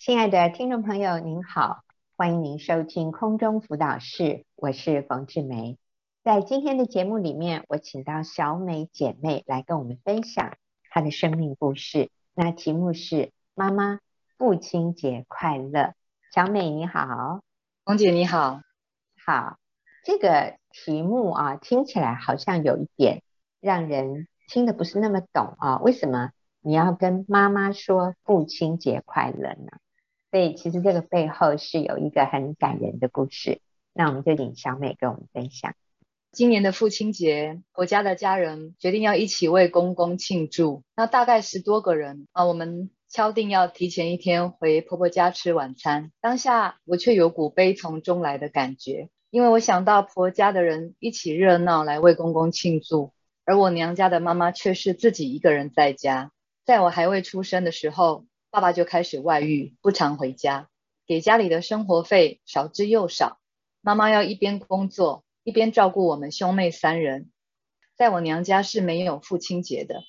亲爱的听众朋友，您好，欢迎您收听空中辅导室，我是冯志梅。在今天的节目里面，我请到小美姐妹来跟我们分享她的生命故事。那题目是“妈妈，父亲节快乐”。小美你好，冯姐你好，好。这个题目啊，听起来好像有一点让人听得不是那么懂啊。为什么你要跟妈妈说父亲节快乐呢？所以其实这个背后是有一个很感人的故事，那我们就请小美跟我们分享。今年的父亲节，我家的家人决定要一起为公公庆祝，那大概十多个人啊，我们敲定要提前一天回婆婆家吃晚餐。当下我却有股悲从中来的感觉，因为我想到婆家的人一起热闹来为公公庆祝，而我娘家的妈妈却是自己一个人在家。在我还未出生的时候，爸爸就开始外遇，不常回家，给家里的生活费少之又少。妈妈要一边工作，一边照顾我们兄妹三人。在我娘家是没有父亲节的。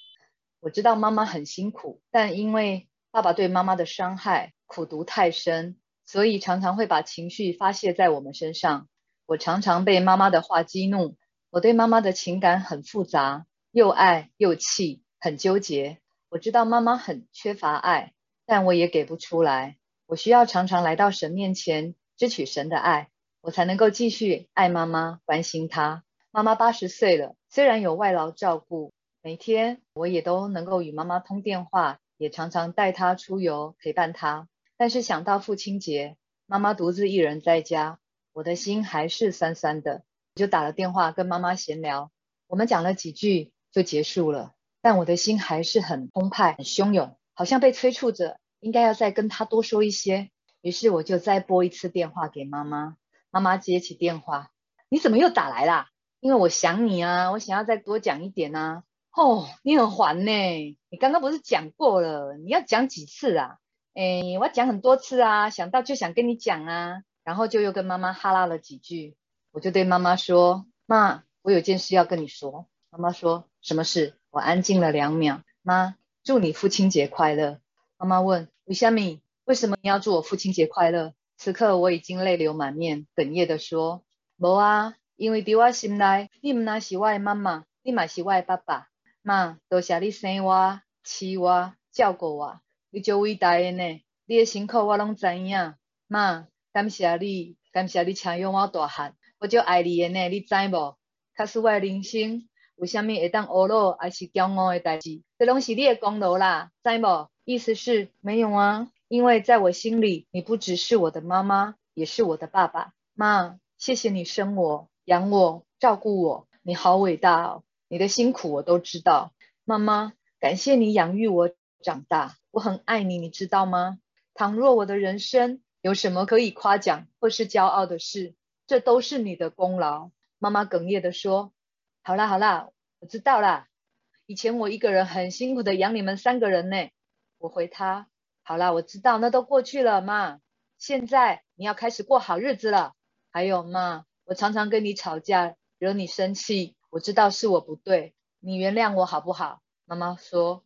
我知道妈妈很辛苦，但因为爸爸对妈妈的伤害苦毒太深，所以常常会把情绪发泄在我们身上。我常常被妈妈的话激怒，我对妈妈的情感很复杂，又爱又气，很纠结。我知道妈妈很缺乏爱。但我也给不出来，我需要常常来到神面前，支取神的爱，我才能够继续爱妈妈，关心她。妈妈八十岁了，虽然有外劳照顾，每天我也都能够与妈妈通电话，也常常带她出游，陪伴她。但是想到父亲节，妈妈独自一人在家，我的心还是酸酸的。我就打了电话跟妈妈闲聊，我们讲了几句就结束了，但我的心还是很澎湃，很汹涌。好像被催促着，应该要再跟他多说一些。于是我就再拨一次电话给妈妈。妈妈接起电话：“你怎么又打来啦？因为我想你啊，我想要再多讲一点啊。”“哦，你很烦呢。你刚刚不是讲过了？你要讲几次啊？”“哎，我讲很多次啊，想到就想跟你讲啊。”然后就又跟妈妈哈拉了几句。我就对妈妈说：“妈，我有件事要跟你说。”妈妈说：“什么事？”我安静了两秒。妈。祝你父亲节快乐。妈妈问：为什么？为什么你要祝我父亲节快乐？此刻我已经泪流满面，哽咽地说：无啊，因为在我心内，你唔那是我的妈妈，你嘛是我的爸爸。妈，多谢你生我、饲我、照顾我，你就伟大的呢。你的辛苦我拢知影。妈，感谢你，感谢你抚养我大汉，我就爱你的呢，你知无？卡是我的人生。为什么会当懊恼还是骄傲的代志？这拢是你的功劳啦，知无？意思是没有啊，因为在我心里，你不只是我的妈妈，也是我的爸爸。妈，谢谢你生我、养我、照顾我，你好伟大哦！你的辛苦我都知道。妈妈，感谢你养育我长大，我很爱你，你知道吗？倘若我的人生有什么可以夸奖或是骄傲的事，这都是你的功劳。妈妈哽咽地说。好啦好啦，我知道啦。以前我一个人很辛苦的养你们三个人呢。我回他，好啦，我知道，那都过去了，妈。现在你要开始过好日子了。还有妈，我常常跟你吵架，惹你生气，我知道是我不对，你原谅我好不好？妈妈说，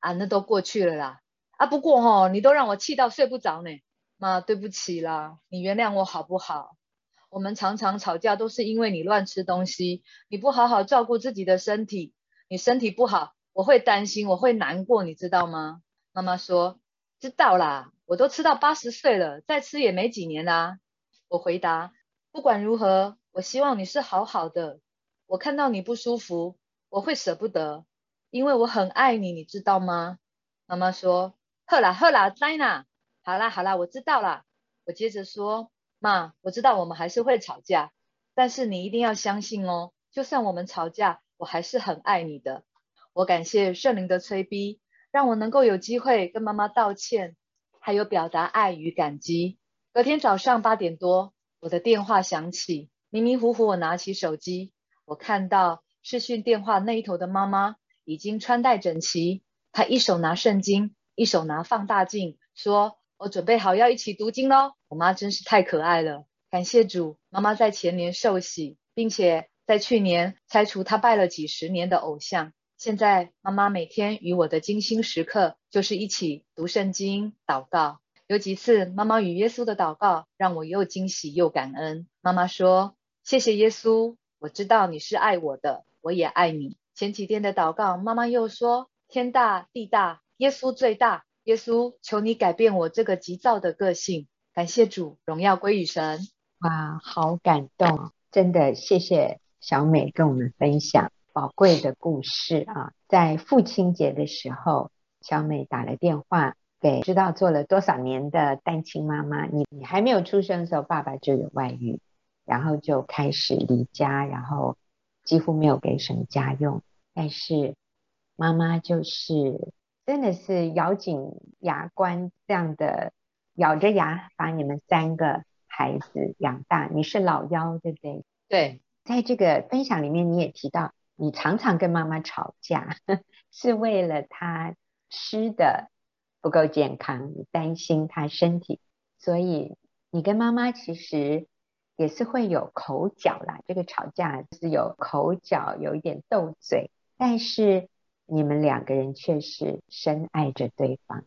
啊，那都过去了啦。啊，不过齁，你都让我气到睡不着呢。妈，对不起啦，你原谅我好不好？我们常常吵架，都是因为你乱吃东西，你不好好照顾自己的身体，你身体不好，我会担心，我会难过，你知道吗？妈妈说，知道啦，我都吃到八十岁了，再吃也没几年啦。我回答，不管如何，我希望你是好好的。我看到你不舒服，我会舍不得，因为我很爱你，你知道吗？妈妈说，好啦好啦，知啦，好啦好啦，我知道啦。我接着说。妈，我知道我们还是会吵架，但是你一定要相信哦，就算我们吵架，我还是很爱你的。我感谢圣灵的催逼，让我能够有机会跟妈妈道歉，还有表达爱与感激。隔天早上八点多，我的电话响起，迷迷糊糊我拿起手机，我看到视讯电话那一头的妈妈已经穿戴整齐，她一手拿圣经，一手拿放大镜，说。我准备好要一起读经喽！我妈真是太可爱了，感谢主，妈妈在前年受洗，并且在去年拆除她拜了几十年的偶像。现在妈妈每天与我的精心时刻就是一起读圣经、祷告。有几次，妈妈与耶稣的祷告让我又惊喜又感恩。妈妈说：“谢谢耶稣，我知道你是爱我的，我也爱你。”前几天的祷告，妈妈又说：“天大地大，耶稣最大。耶稣，求你改变我这个急躁的个性。”感谢主，荣耀归于神。哇，好感动！真的，谢谢小美跟我们分享宝贵的故事啊。在父亲节的时候，小美打了电话。对，知道做了多少年的单亲妈妈，你你还没有出生的时候，爸爸就有外遇，然后就开始离家，然后几乎没有给什么家用。但是妈妈就是真的是咬紧牙关这样的咬着牙把你们三个孩子养大。你是老幺，对不对？对，在这个分享里面你也提到，你常常跟妈妈吵架，是为了她吃的。不够健康，你担心她身体，所以你跟妈妈其实也是会有口角啦。这个吵架是有口角，有一点斗嘴，但是你们两个人却是深爱着对方。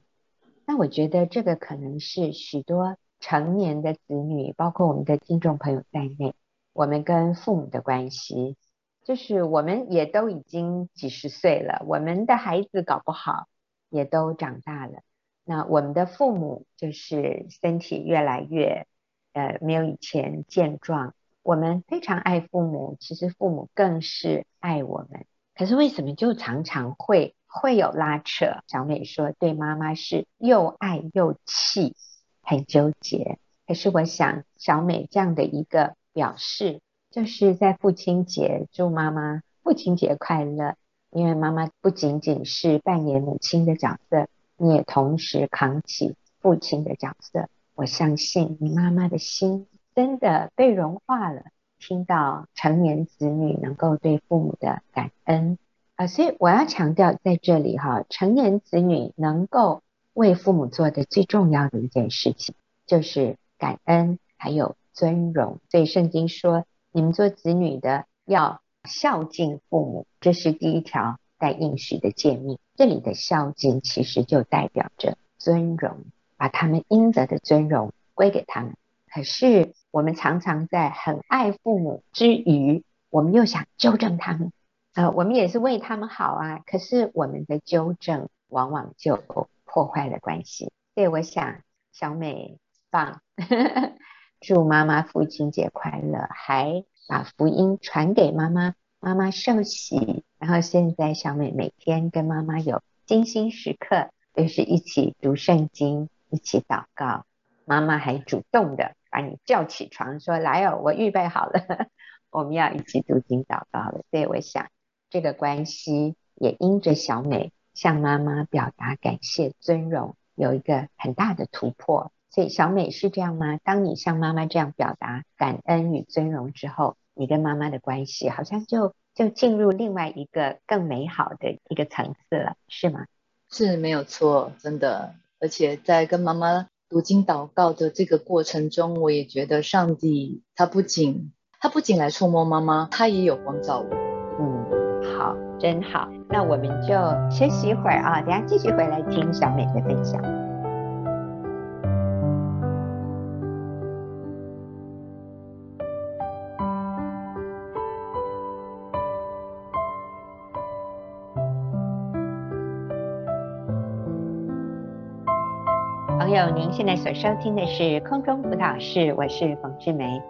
那我觉得这个可能是许多成年的子女，包括我们的听众朋友在内，我们跟父母的关系，就是我们也都已经几十岁了，我们的孩子搞不好也都长大了。那我们的父母就是身体越来越，呃，没有以前健壮。我们非常爱父母，其实父母更是爱我们。可是为什么就常常会会有拉扯？小美说，对妈妈是又爱又气，很纠结。可是我想，小美这样的一个表示，就是在父亲节祝妈妈父亲节快乐，因为妈妈不仅仅是扮演母亲的角色。你也同时扛起父亲的角色，我相信你妈妈的心真的被融化了。听到成年子女能够对父母的感恩啊，所以我要强调在这里哈，成年子女能够为父母做的最重要的一件事情就是感恩，还有尊荣。所以圣经说，你们做子女的要孝敬父母，这是第一条。带应许的诫命，这里的孝敬其实就代表着尊荣，把他们应得的尊荣归给他们。可是我们常常在很爱父母之余，我们又想纠正他们，呃，我们也是为他们好啊。可是我们的纠正往往就破坏了关系。所以我想，小美棒，祝妈妈父亲节快乐，还把福音传给妈妈。妈妈受洗，然后现在小美每天跟妈妈有精心时刻，就是一起读圣经，一起祷告。妈妈还主动的把你叫起床，说：“来哦，我预备好了，我们要一起读经祷告了。”所以我想，这个关系也因着小美向妈妈表达感谢、尊荣，有一个很大的突破。所以小美是这样吗？当你向妈妈这样表达感恩与尊荣之后，你跟妈妈的关系好像就就进入另外一个更美好的一个层次了，是吗？是没有错，真的。而且在跟妈妈读经祷告的这个过程中，我也觉得上帝他不仅他不仅来触摸妈妈，他也有光照我。嗯，好，真好。那我们就休息一会儿啊，等下继续回来听小美的分享。友，您现在所收听的是空中辅导室，我是冯志梅。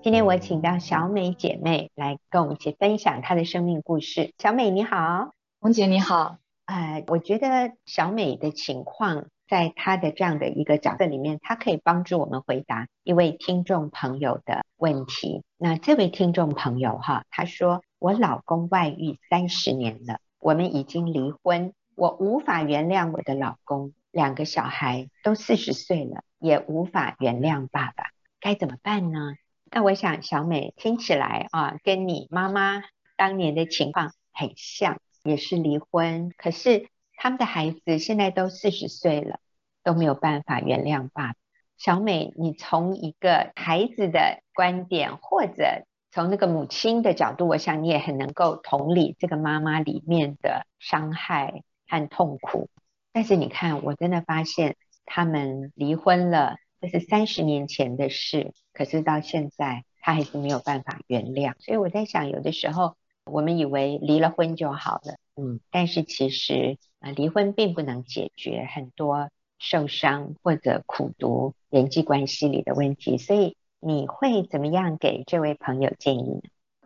今天我请到小美姐妹来跟我们一起分享她的生命故事。小美你好，冯姐你好。呃，我觉得小美的情况，在她的这样的一个角色里面，她可以帮助我们回答一位听众朋友的问题。那这位听众朋友哈，他说：“我老公外遇三十年了，我们已经离婚，我无法原谅我的老公。”两个小孩都四十岁了，也无法原谅爸爸，该怎么办呢？那我想小美听起来啊，跟你妈妈当年的情况很像，也是离婚，可是他们的孩子现在都四十岁了，都没有办法原谅爸爸。小美，你从一个孩子的观点，或者从那个母亲的角度，我想你也很能够同理这个妈妈里面的伤害和痛苦。但是你看，我真的发现他们离婚了，这是三十年前的事，可是到现在他还是没有办法原谅。所以我在想，有的时候我们以为离了婚就好了，嗯，但是其实啊，离婚并不能解决很多受伤或者苦读人际关系里的问题。所以你会怎么样给这位朋友建议呢？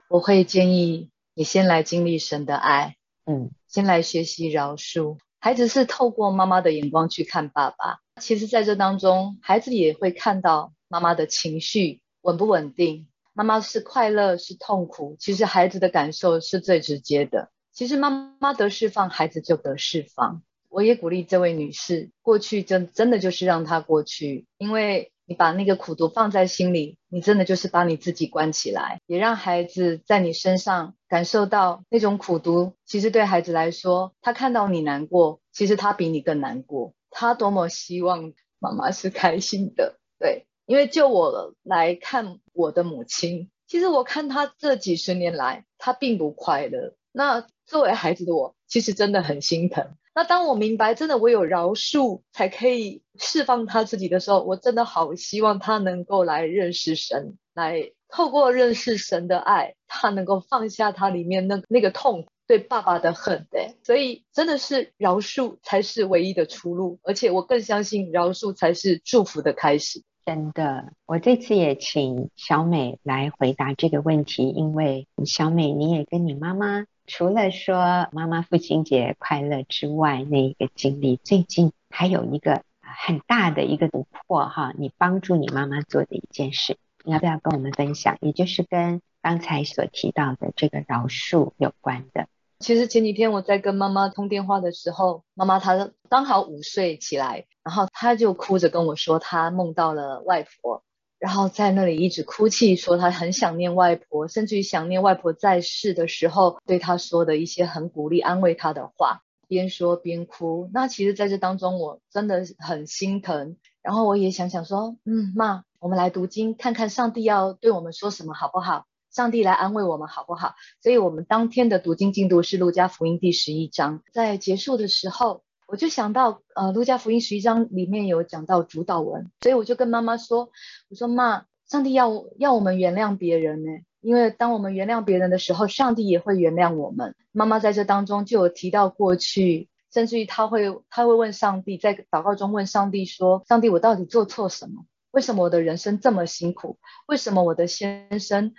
我会建议你先来经历神的爱，嗯，先来学习饶恕。孩子是透过妈妈的眼光去看爸爸，其实在这当中，孩子也会看到妈妈的情绪稳不稳定，妈妈是快乐是痛苦，其实孩子的感受是最直接的。其实妈妈得释放，孩子就得释放。我也鼓励这位女士，过去真真的就是让她过去，因为。你把那个苦毒放在心里，你真的就是把你自己关起来，也让孩子在你身上感受到那种苦毒。其实对孩子来说，他看到你难过，其实他比你更难过。他多么希望妈妈是开心的，对，因为就我来看我的母亲，其实我看她这几十年来，她并不快乐。那作为孩子的我，其实真的很心疼。那当我明白，真的我有饶恕才可以释放他自己的时候，我真的好希望他能够来认识神，来透过认识神的爱，他能够放下他里面那那个痛，对爸爸的恨。对，所以真的是饶恕才是唯一的出路，而且我更相信饶恕才是祝福的开始。真的，我这次也请小美来回答这个问题，因为小美你也跟你妈妈。除了说妈妈父亲节快乐之外，那一个经历，最近还有一个很大的一个突破哈，你帮助你妈妈做的一件事，你要不要跟我们分享？也就是跟刚才所提到的这个饶恕有关的。其实前几天我在跟妈妈通电话的时候，妈妈她刚好午睡起来，然后她就哭着跟我说，她梦到了外婆。然后在那里一直哭泣，说他很想念外婆，甚至于想念外婆在世的时候对他说的一些很鼓励、安慰他的话，边说边哭。那其实在这当中，我真的很心疼。然后我也想想说，嗯，妈，我们来读经，看看上帝要对我们说什么，好不好？上帝来安慰我们，好不好？所以我们当天的读经进度是路加福音第十一章，在结束的时候。我就想到，呃，路加福音十一章里面有讲到主祷文，所以我就跟妈妈说，我说妈，上帝要要我们原谅别人呢，因为当我们原谅别人的时候，上帝也会原谅我们。妈妈在这当中就有提到过去，甚至于她会她会问上帝，在祷告中问上帝说，上帝，我到底做错什么？为什么我的人生这么辛苦？为什么我的先生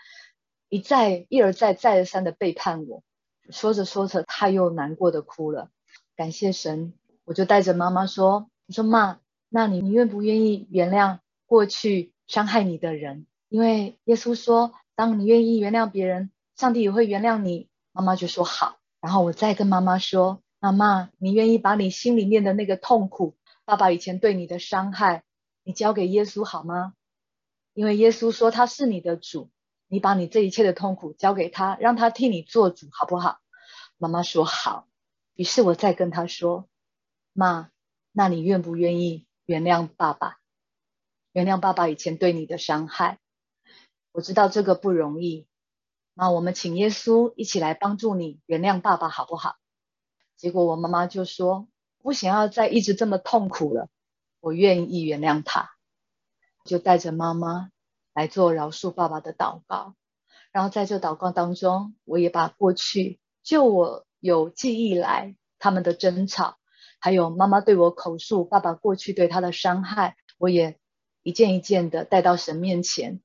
一再一而再再而三的背叛我？说着说着，她又难过的哭了。感谢神。我就带着妈妈说：“我说妈，那你你愿不愿意原谅过去伤害你的人？因为耶稣说，当你愿意原谅别人，上帝也会原谅你。”妈妈就说好。然后我再跟妈妈说：“妈妈，你愿意把你心里面的那个痛苦，爸爸以前对你的伤害，你交给耶稣好吗？因为耶稣说他是你的主，你把你这一切的痛苦交给他，让他替你做主，好不好？”妈妈说好。于是我再跟她说。妈，那你愿不愿意原谅爸爸？原谅爸爸以前对你的伤害。我知道这个不容易，那我们请耶稣一起来帮助你原谅爸爸，好不好？结果我妈妈就说：“不想要再一直这么痛苦了，我愿意原谅他。”就带着妈妈来做饶恕爸爸的祷告。然后在这祷告当中，我也把过去就我有记忆来他们的争吵。还有妈妈对我口述爸爸过去对她的伤害，我也一件一件的带到神面前，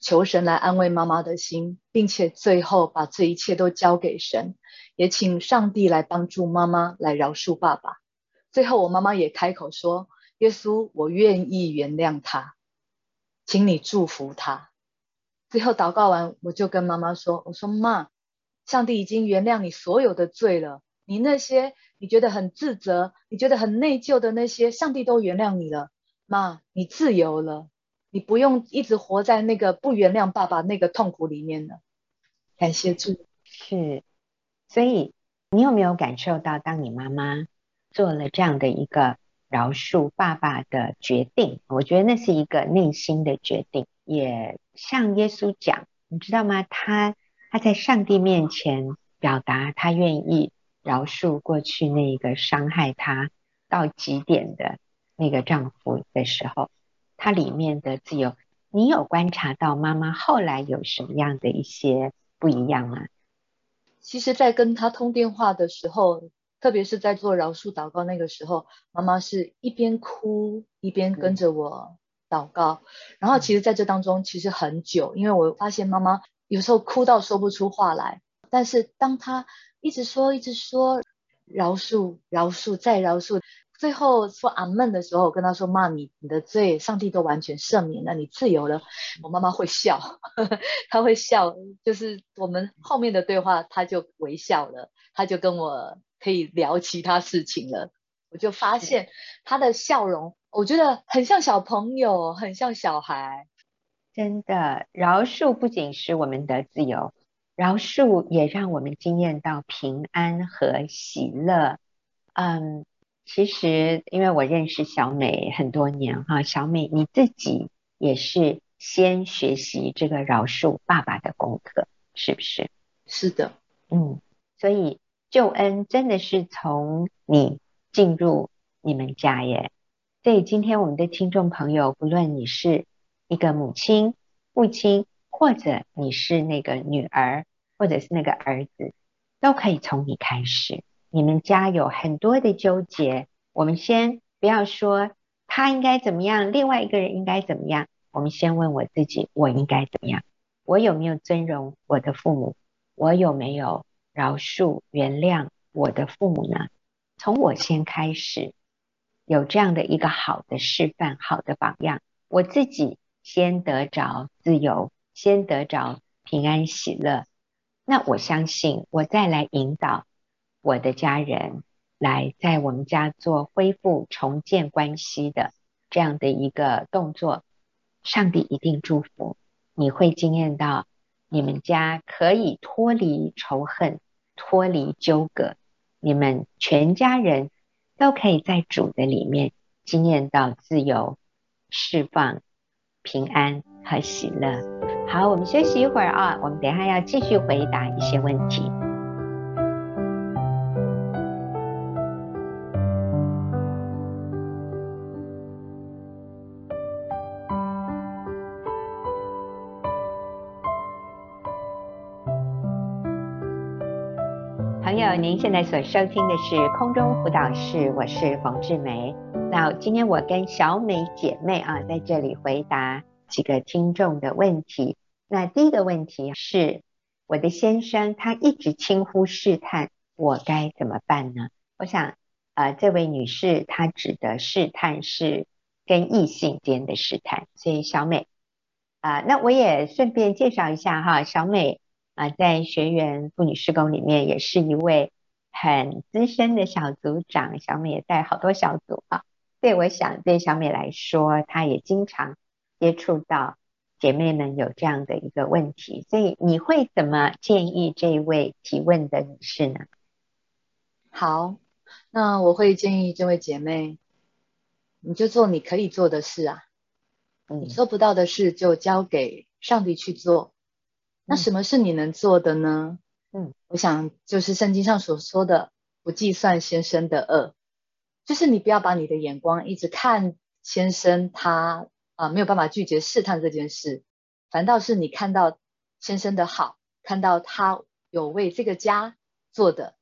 求神来安慰妈妈的心，并且最后把这一切都交给神，也请上帝来帮助妈妈来饶恕爸爸。最后我妈妈也开口说：“耶稣，我愿意原谅他，请你祝福他。”最后祷告完，我就跟妈妈说：“我说妈，上帝已经原谅你所有的罪了。”你那些你觉得很自责、你觉得很内疚的那些，上帝都原谅你了，妈，你自由了，你不用一直活在那个不原谅爸爸那个痛苦里面了。感谢主，是，所以你有没有感受到，当你妈妈做了这样的一个饶恕爸爸的决定，我觉得那是一个内心的决定，也向耶稣讲，你知道吗？他他在上帝面前表达他愿意。饶恕过去那个伤害她到极点的那个丈夫的时候，她里面的自由，你有观察到妈妈后来有什么样的一些不一样吗？其实，在跟她通电话的时候，特别是在做饶恕祷告那个时候，妈妈是一边哭一边跟着我祷告。嗯、然后，其实在这当中其实很久，因为我发现妈妈有时候哭到说不出话来，但是当她一直说一直说饶恕、饶恕再饶恕。最后说阿门的时候，我跟他说：“妈，你你的罪，上帝都完全赦免了，你自由了。”我妈妈会笑，呵呵，她会笑，就是我们后面的对话，她就微笑了，她就跟我可以聊其他事情了。我就发现她的笑容，我觉得很像小朋友，很像小孩。真的，饶恕不仅是我们的自由，饶恕也让我们经验到平安和喜乐。嗯。其实，因为我认识小美很多年哈，小美你自己也是先学习这个饶恕爸爸的功课，是不是？是的，嗯，所以救恩真的是从你进入你们家耶。所以今天我们的听众朋友，不论你是一个母亲、父亲，或者你是那个女儿，或者是那个儿子，都可以从你开始。你们家有很多的纠结，我们先不要说他应该怎么样，另外一个人应该怎么样，我们先问我自己，我应该怎么样？我有没有尊荣我的父母？我有没有饶恕原谅我的父母呢？从我先开始，有这样的一个好的示范，好的榜样，我自己先得着自由，先得着平安喜乐，那我相信我再来引导。我的家人来在我们家做恢复重建关系的这样的一个动作，上帝一定祝福，你会经验到你们家可以脱离仇恨、脱离纠葛，你们全家人都可以在主的里面经验到自由、释放、平安和喜乐。好，我们休息一会儿啊，我们等一下要继续回答一些问题。朋友，您现在所收听的是空中辅导室，我是冯志梅。那今天我跟小美姐妹啊，在这里回答几个听众的问题。那第一个问题是，我的先生他一直轻忽试探，我该怎么办呢？我想，呃，这位女士她指的试探是跟异性间的试探，所以小美啊，那我也顺便介绍一下哈，小美。啊，在学员妇女施工里面，也是一位很资深的小组长。小美也带好多小组啊，对我想对小美来说，她也经常接触到姐妹们有这样的一个问题。所以你会怎么建议这一位提问的女士呢？好，那我会建议这位姐妹，你就做你可以做的事啊，你做不到的事就交给上帝去做。那什么是你能做的呢？嗯，我想就是圣经上所说的，不计算先生的恶，就是你不要把你的眼光一直看先生他啊没有办法拒绝试探这件事，反倒是你看到先生的好，看到他有为这个家做的，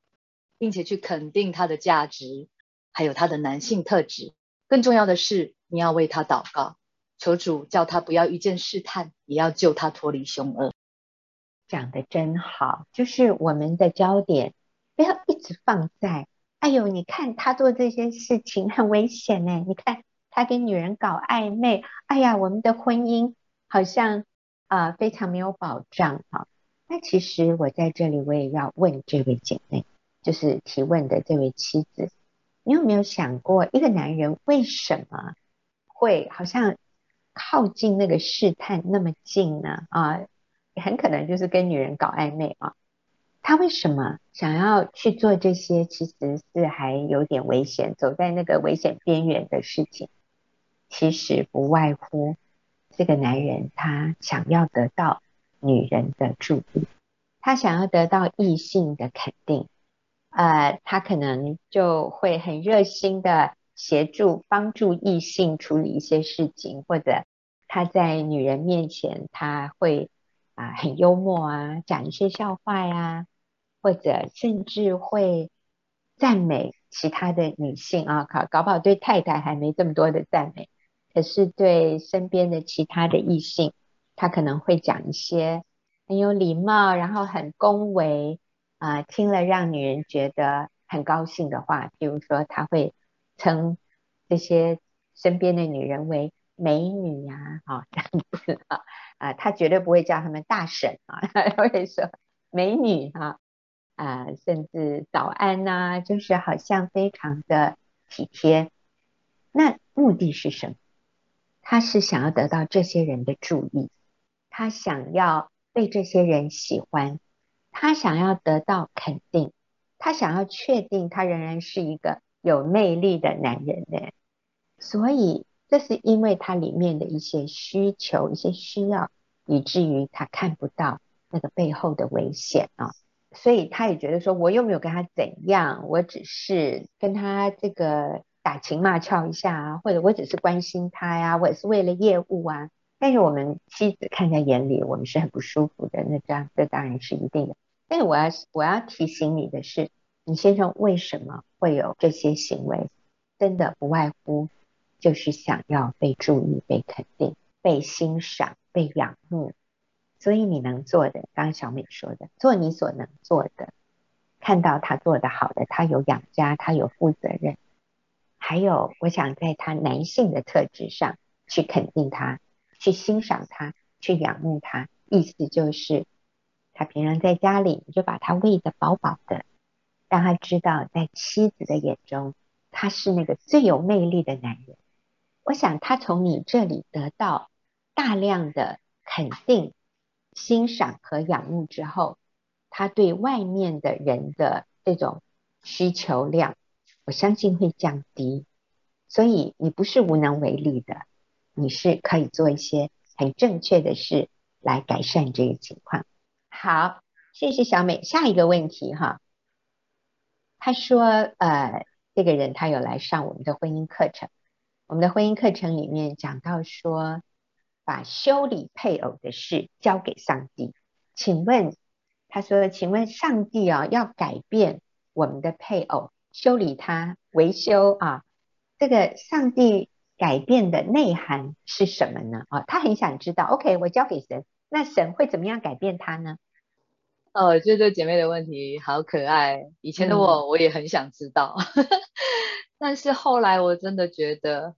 并且去肯定他的价值，还有他的男性特质。更重要的是，你要为他祷告，求主叫他不要遇见试探，也要救他脱离凶恶。讲得真好，就是我们的焦点不要一直放在，哎呦，你看他做这些事情很危险呢，你看他跟女人搞暧昧，哎呀，我们的婚姻好像啊、非常没有保障哈。那其实我在这里我也要问这位姐妹，就是提问的这位妻子，你有没有想过，一个男人为什么会好像靠近那个试探那么近呢？啊？很可能就是跟女人搞暧昧啊，他为什么想要去做这些？其实是还有点危险，走在那个危险边缘的事情。其实不外乎这个男人他想要得到女人的注意，他想要得到异性的肯定，呃，他可能就会很热心的协助帮助异性处理一些事情，或者他在女人面前他会啊、很幽默啊，讲一些笑话呀、或者甚至会赞美其他的女性啊，搞搞不好对太太还没这么多的赞美，可是对身边的其他的异性，他可能会讲一些很有礼貌，然后很恭维啊、听了让女人觉得很高兴的话，比如说他会称这些身边的女人为美女呀、啊，这样子啊啊，他绝对不会叫他们大婶啊，他会说美女哈啊，啊，甚至早安呐、就是好像非常的体贴。那目的是什么？他是想要得到这些人的注意，他想要被这些人喜欢，他想要得到肯定。他想要确定他仍然是一个有魅力的男人呢，所以这是因为他里面的一些需求、一些需要，以至于他看不到那个背后的危险啊，所以他也觉得说，我又没有跟他怎样，我只是跟他这个打情骂俏一下啊，或者我只是关心他呀，我也是为了业务啊。但是我们妻子看在眼里，我们是很不舒服的，那这样这当然是一定的。但是我要我要提醒你的是，你先生为什么会有这些行为？真的不外乎就是想要被注意、被肯定、被欣赏、被仰慕。所以你能做的，刚小美说的，做你所能做的，看到他做得好的，他有养家，他有负责任，还有我想在他男性的特质上去肯定他，去欣赏他，去仰慕他。意思就是。他平常在家里，你就把他喂得饱饱的，让他知道，在妻子的眼中，他是那个最有魅力的男人。我想他从你这里得到大量的肯定、欣赏和仰慕之后，他对外面的人的这种需求量，我相信会降低。所以你不是无能为力的，你是可以做一些很正确的事来改善这个情况。好，谢谢小美。下一个问题哈，他说，呃，这个人他有来上我们的婚姻课程，我们的婚姻课程里面讲到说，把修理配偶的事交给上帝。请问，他说，请问上帝啊，要改变我们的配偶，修理它，维修啊，这个上帝改变的内涵是什么呢？啊，他很想知道。OK，我交给神，那神会怎么样改变他呢？哦，我觉得姐妹的问题好可爱。以前的我，我也很想知道，嗯、但是后来我真的觉得，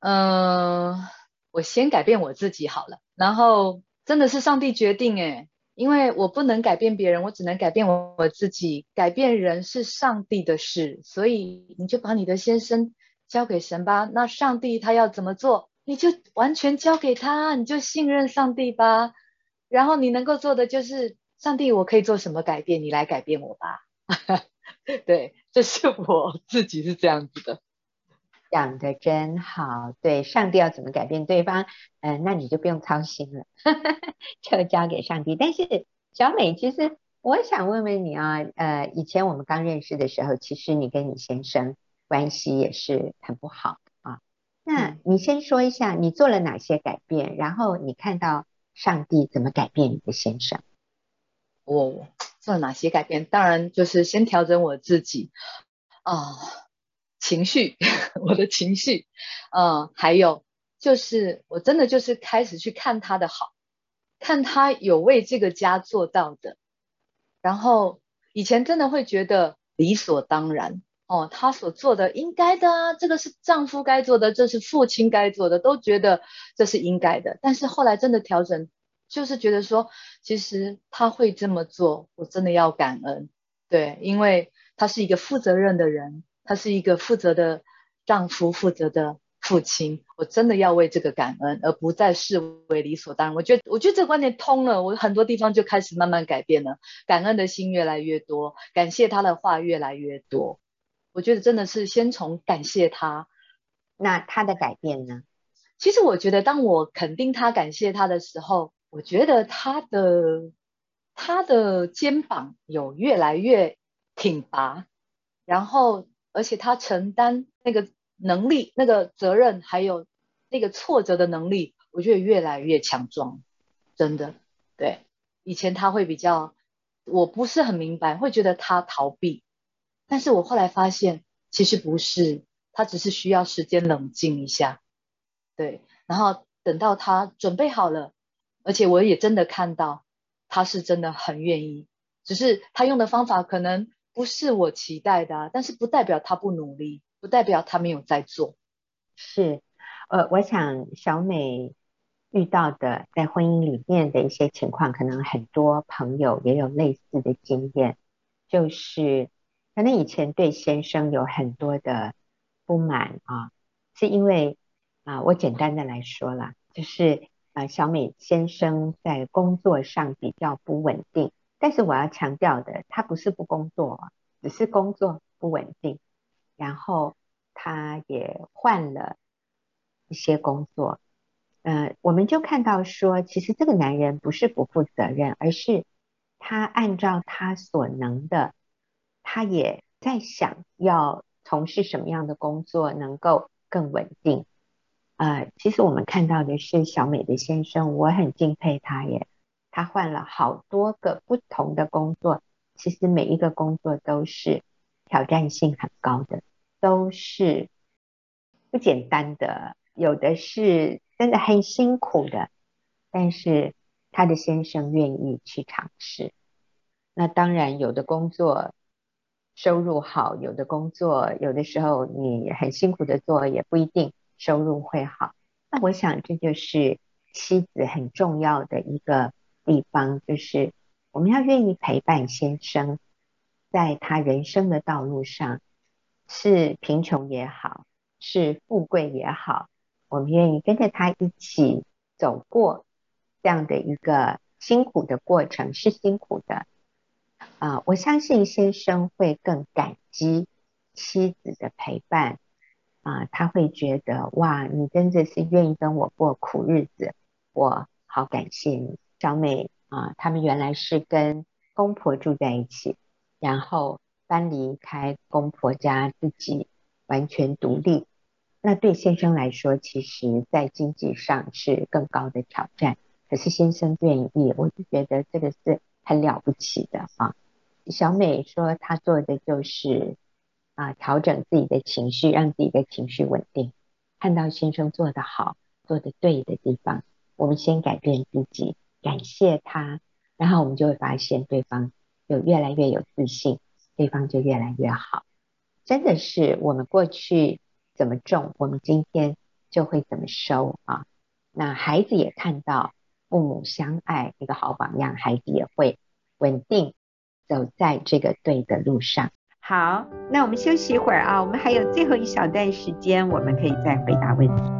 嗯、呃，我先改变我自己好了。然后真的是上帝决定诶，因为我不能改变别人，我只能改变我我自己。改变人是上帝的事，所以你就把你的先生交给神吧。那上帝他要怎么做，你就完全交给他，你就信任上帝吧。然后你能够做的就是。上帝，我可以做什么改变？你来改变我吧。对，这是我自己是这样子的。讲得真好。对，上帝要怎么改变对方？嗯、呃，那你就不用操心了，就交给上帝。但是小美，其实我想问问你啊，呃，以前我们刚认识的时候，其实你跟你先生关系也是很不好啊。那你先说一下，你做了哪些改变？然后你看到上帝怎么改变你的先生？我做了哪些改变？当然就是先调整我自己啊、呃，情绪，我的情绪，呃，还有就是我真的就是开始去看他的好，看他有为这个家做到的，然后以前真的会觉得理所当然哦，他所做的应该的啊，这个是丈夫该做的，这是父亲该做的，都觉得这是应该的，但是后来真的调整。就是觉得说，其实他会这么做，我真的要感恩，对，因为他是一个负责任的人，他是一个负责的丈夫、负责的父亲，我真的要为这个感恩，而不再视为理所当然。我觉得，我觉得这个观念通了，我很多地方就开始慢慢改变了，感恩的心越来越多，感谢他的话越来越多。我觉得真的是先从感谢他，那他的改变呢？其实我觉得，当我肯定他、感谢他的时候。我觉得他的他的肩膀有越来越挺拔，然后而且他承担那个能力、那个责任，还有那个挫折的能力，我觉得越来越强壮，真的。对，以前他会比较，我不是很明白，会觉得他逃避，但是我后来发现，其实不是，他只是需要时间冷静一下。对，然后等到他准备好了，而且我也真的看到他是真的很愿意，只是他用的方法可能不是我期待的，但是不代表他不努力，不代表他没有在做。是，呃，我想小美遇到的在婚姻里面的一些情况，可能很多朋友也有类似的经验，就是可能以前对先生有很多的不满啊，是因为。啊，我简单的来说啦，就是啊，小美先生在工作上比较不稳定，但是我要强调的，他不是不工作，只是工作不稳定，然后他也换了一些工作，呃，我们就看到说，其实这个男人不是不负责任，而是他按照他所能的，他也在想要从事什么样的工作能够更稳定。呃，其实我们看到的是小美的先生，我很敬佩他耶。他换了好多个不同的工作，其实每一个工作都是挑战性很高的，都是不简单的，有的是真的很辛苦的。但是他的先生愿意去尝试。那当然，有的工作收入好，有的工作有的时候你很辛苦的做，也不一定。收入会好，那我想这就是妻子很重要的一个地方，就是我们要愿意陪伴先生，在他人生的道路上，是贫穷也好，是富贵也好，我们愿意跟着他一起走过这样的一个辛苦的过程，是辛苦的啊，我相信先生会更感激妻子的陪伴。啊，他会觉得哇，你真的是愿意跟我过苦日子，我好感谢你。小美啊，他们原来是跟公婆住在一起，然后搬离开公婆家，自己完全独立。那对先生来说，其实在经济上是更高的挑战。可是先生愿意，我就觉得这个是很了不起的啊。小美说，她做的就是。啊，调整自己的情绪，让自己的情绪稳定。看到先生做得好、做得对的地方，我们先改变自己，感谢他，然后我们就会发现对方有越来越有自信，对方就越来越好。真的是我们过去怎么种，我们今天就会怎么收啊。那孩子也看到父母相爱一个好榜样，孩子也会稳定走在这个对的路上。好，那我们休息一会儿啊，我们还有最后一小段时间，我们可以再回答问题。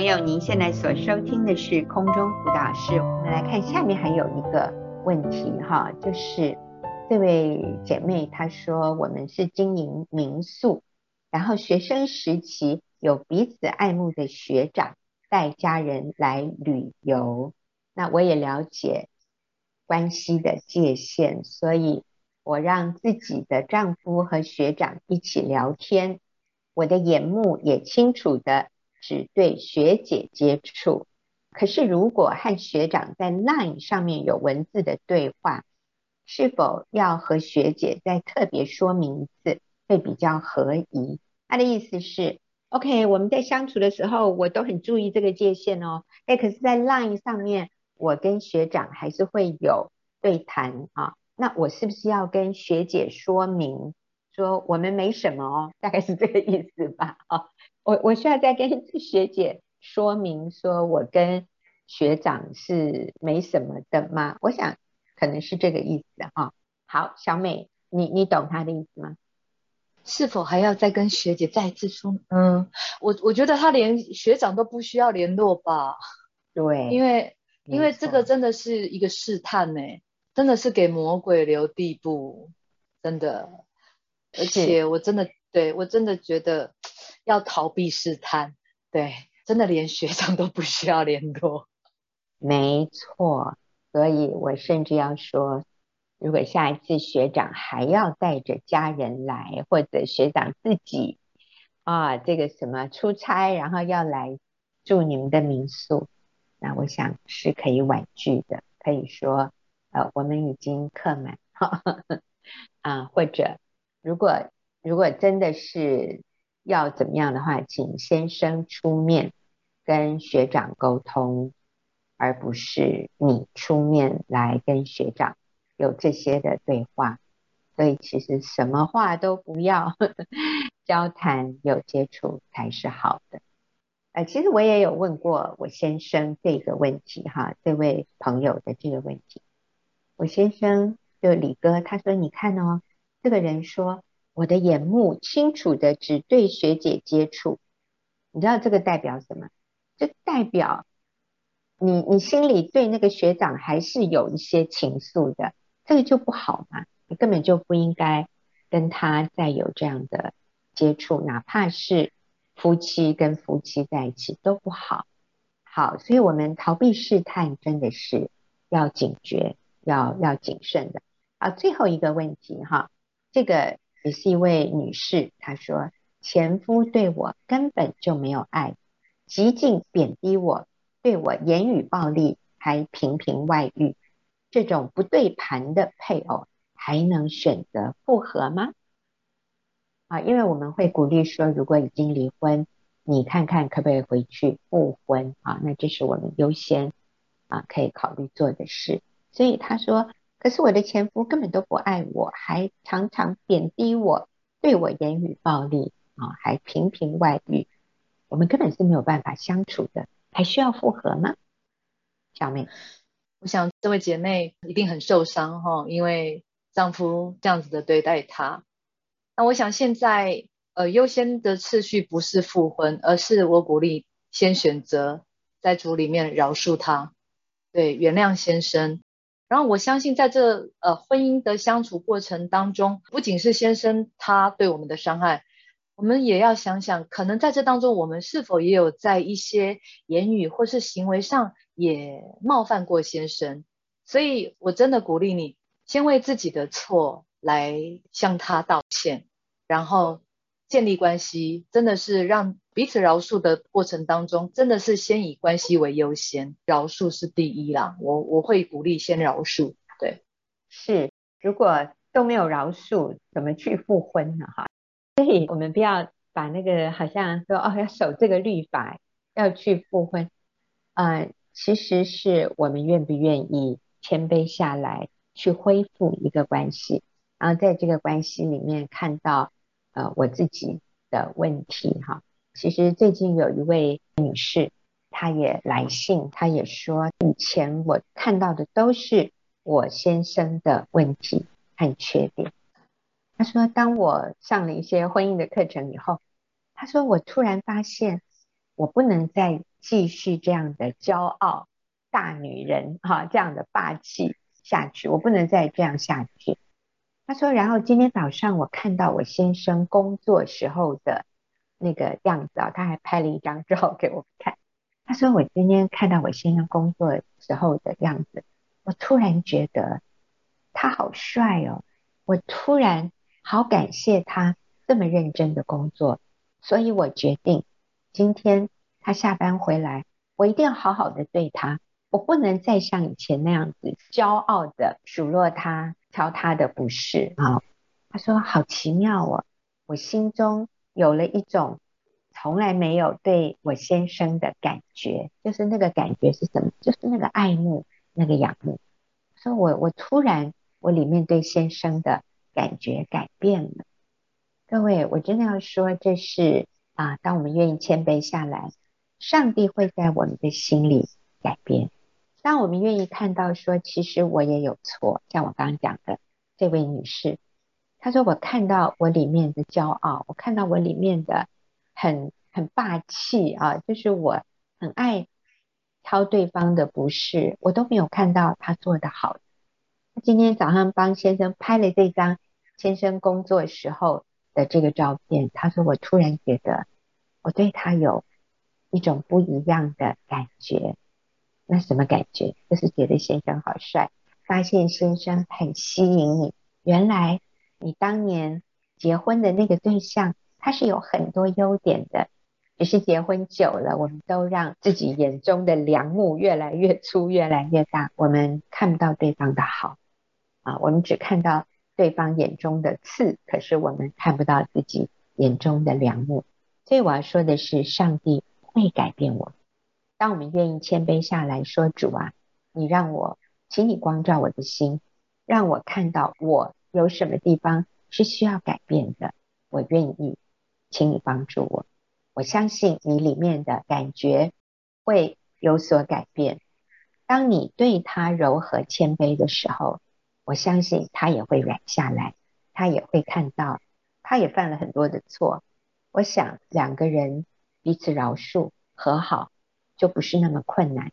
朋友，您现在所收听的是空中辅导室，我们来看下面还有一个问题哈，就是。这位姐妹她说：“我们是经营民宿，然后学生时期有彼此爱慕的学长带家人来旅游。那我也了解关系的界限，所以我让自己的丈夫和学长一起聊天。我的眼目也清楚的只对学姐接触。可是如果和学长在 LINE 上面有文字的对话。”是否要和学姐再特别说明一次，会比较合宜？他的意思是，OK，我们在相处的时候，我都很注意这个界限哦。哎，可是，在 Line 上面，我跟学长还是会有对谈啊。那我是不是要跟学姐说明，说我们没什么哦？大概是这个意思吧？啊，我我需要再跟 学姐说明，说我跟学长是没什么的吗？我想。可能是这个意思哈、哦。好，小美，你你懂他的意思吗？是否还要再跟学姐再一次说？嗯，我我觉得他连学长都不需要联络吧。对，因为因为这个真的是一个试探呢，真的是给魔鬼留地步，真的。而且我真的对我真的觉得要逃避试探，对，真的连学长都不需要联络。没错，所以我甚至要说，如果下一次学长还要带着家人来，或者学长自己啊，这个什么出差，然后要来住你们的民宿，那我想是可以婉拒的，可以说，呃，我们已经客满，哈 哈啊，或者如果如果真的是要怎么样的话，请先生出面跟学长沟通。而不是你出面来跟学长有这些的对话，所以其实什么话都不要，呵呵，交谈有接触才是好的。呃，其实我也有问过我先生这个问题哈，这位朋友的这个问题，我先生就李哥他说，你看哦，这个人说我的眼目清楚的只对学姐接触，你知道这个代表什么？这代表。你你心里对那个学长还是有一些情愫的，这个就不好嘛，你根本就不应该跟他再有这样的接触，哪怕是夫妻跟夫妻在一起都不好。好，所以我们逃避试探真的是要警觉，要要谨慎的。啊，最后一个问题哈，这个也是一位女士，她说前夫对我根本就没有爱，极尽贬低我。对我言语暴力，还频频外遇，这种不对盘的配偶，还能选择复合吗？啊，因为我们会鼓励说，如果已经离婚，你看看可不可以回去复婚啊？那这是我们优先啊可以考虑做的事。所以他说，可是我的前夫根本都不爱我，还常常贬低我，对我言语暴力啊，还频频外遇，我们根本是没有办法相处的。还需要复合吗？小妹，我想这位姐妹一定很受伤哈，因为丈夫这样子的对待她。那我想现在呃优先的次序不是复婚，而是我鼓励先选择在主里面饶恕他，对，原谅先生。然后我相信在这呃婚姻的相处过程当中，不仅是先生他对我们的伤害。我们也要想想，可能在这当中，我们是否也有在一些言语或是行为上也冒犯过先生？所以我真的鼓励你，先为自己的错来向他道歉，然后建立关系，真的是让彼此饶恕的过程当中，真的是先以关系为优先，饶恕是第一啦。我我会鼓励先饶恕，对，是，如果都没有饶恕，怎么去复婚呢？哈。所以我们不要把那个好像说哦，要守这个律法，要去复婚，呃，其实是我们愿不愿意谦卑下来去恢复一个关系，然后在这个关系里面看到呃我自己的问题哈。其实最近有一位女士，她也来信，她也说以前我看到的都是我先生的问题和缺点。他说：“当我上了一些婚姻的课程以后，他说我突然发现，我不能再继续这样的骄傲大女人哈，这样的霸气下去，我不能再这样下去。”他说：“然后今天早上我看到我先生工作时候的那个样子啊，他还拍了一张照给我看。他说我今天看到我先生工作时候的样子，我突然觉得他好帅哦，我突然。”好感谢他这么认真的工作，所以我决定今天他下班回来，我一定要好好的对他，我不能再像以前那样子骄傲的数落他、挑他的不是啊。他说好奇妙哦，我心中有了一种从来没有对我先生的感觉，就是那个感觉是什么？就是那个爱慕、那个仰慕。所以我我突然我里面对先生的。感觉改变了，各位，我真的要说，这是啊，当我们愿意谦卑下来，上帝会在我们的心里改变。当我们愿意看到说，其实我也有错，像我刚刚讲的这位女士，她说我看到我里面的骄傲，我看到我里面的很很霸气啊，就是我很爱挑对方的不是，我都没有看到她做得好。今天早上帮先生拍了这张先生工作时候的这个照片，他说我突然觉得我对他有一种不一样的感觉。那什么感觉？就是觉得先生好帅，发现先生很吸引你。原来你当年结婚的那个对象，他是有很多优点的。只是结婚久了，我们都让自己眼中的梁木越来越粗，越来越大。我们看不到对方的好啊，我们只看到对方眼中的刺，可是我们看不到自己眼中的梁木。所以我要说的是，上帝会改变我们。当我们愿意谦卑下来说：“主啊，你让我，请你光照我的心，让我看到我有什么地方是需要改变的。我愿意，请你帮助我。我相信你里面的感觉会有所改变。当你对他柔和谦卑的时候，我相信他也会软下来，他也会看到，他也犯了很多的错。我想两个人彼此饶恕和好。”就不是那么困难。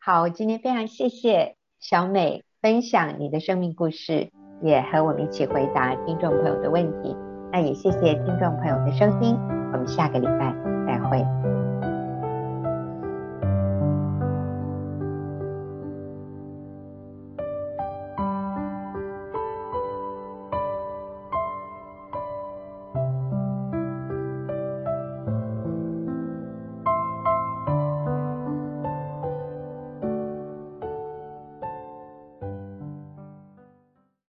好，今天非常谢谢小美分享你的生命故事，也和我们一起回答听众朋友的问题。那也谢谢听众朋友的收听，我们下个礼拜再会。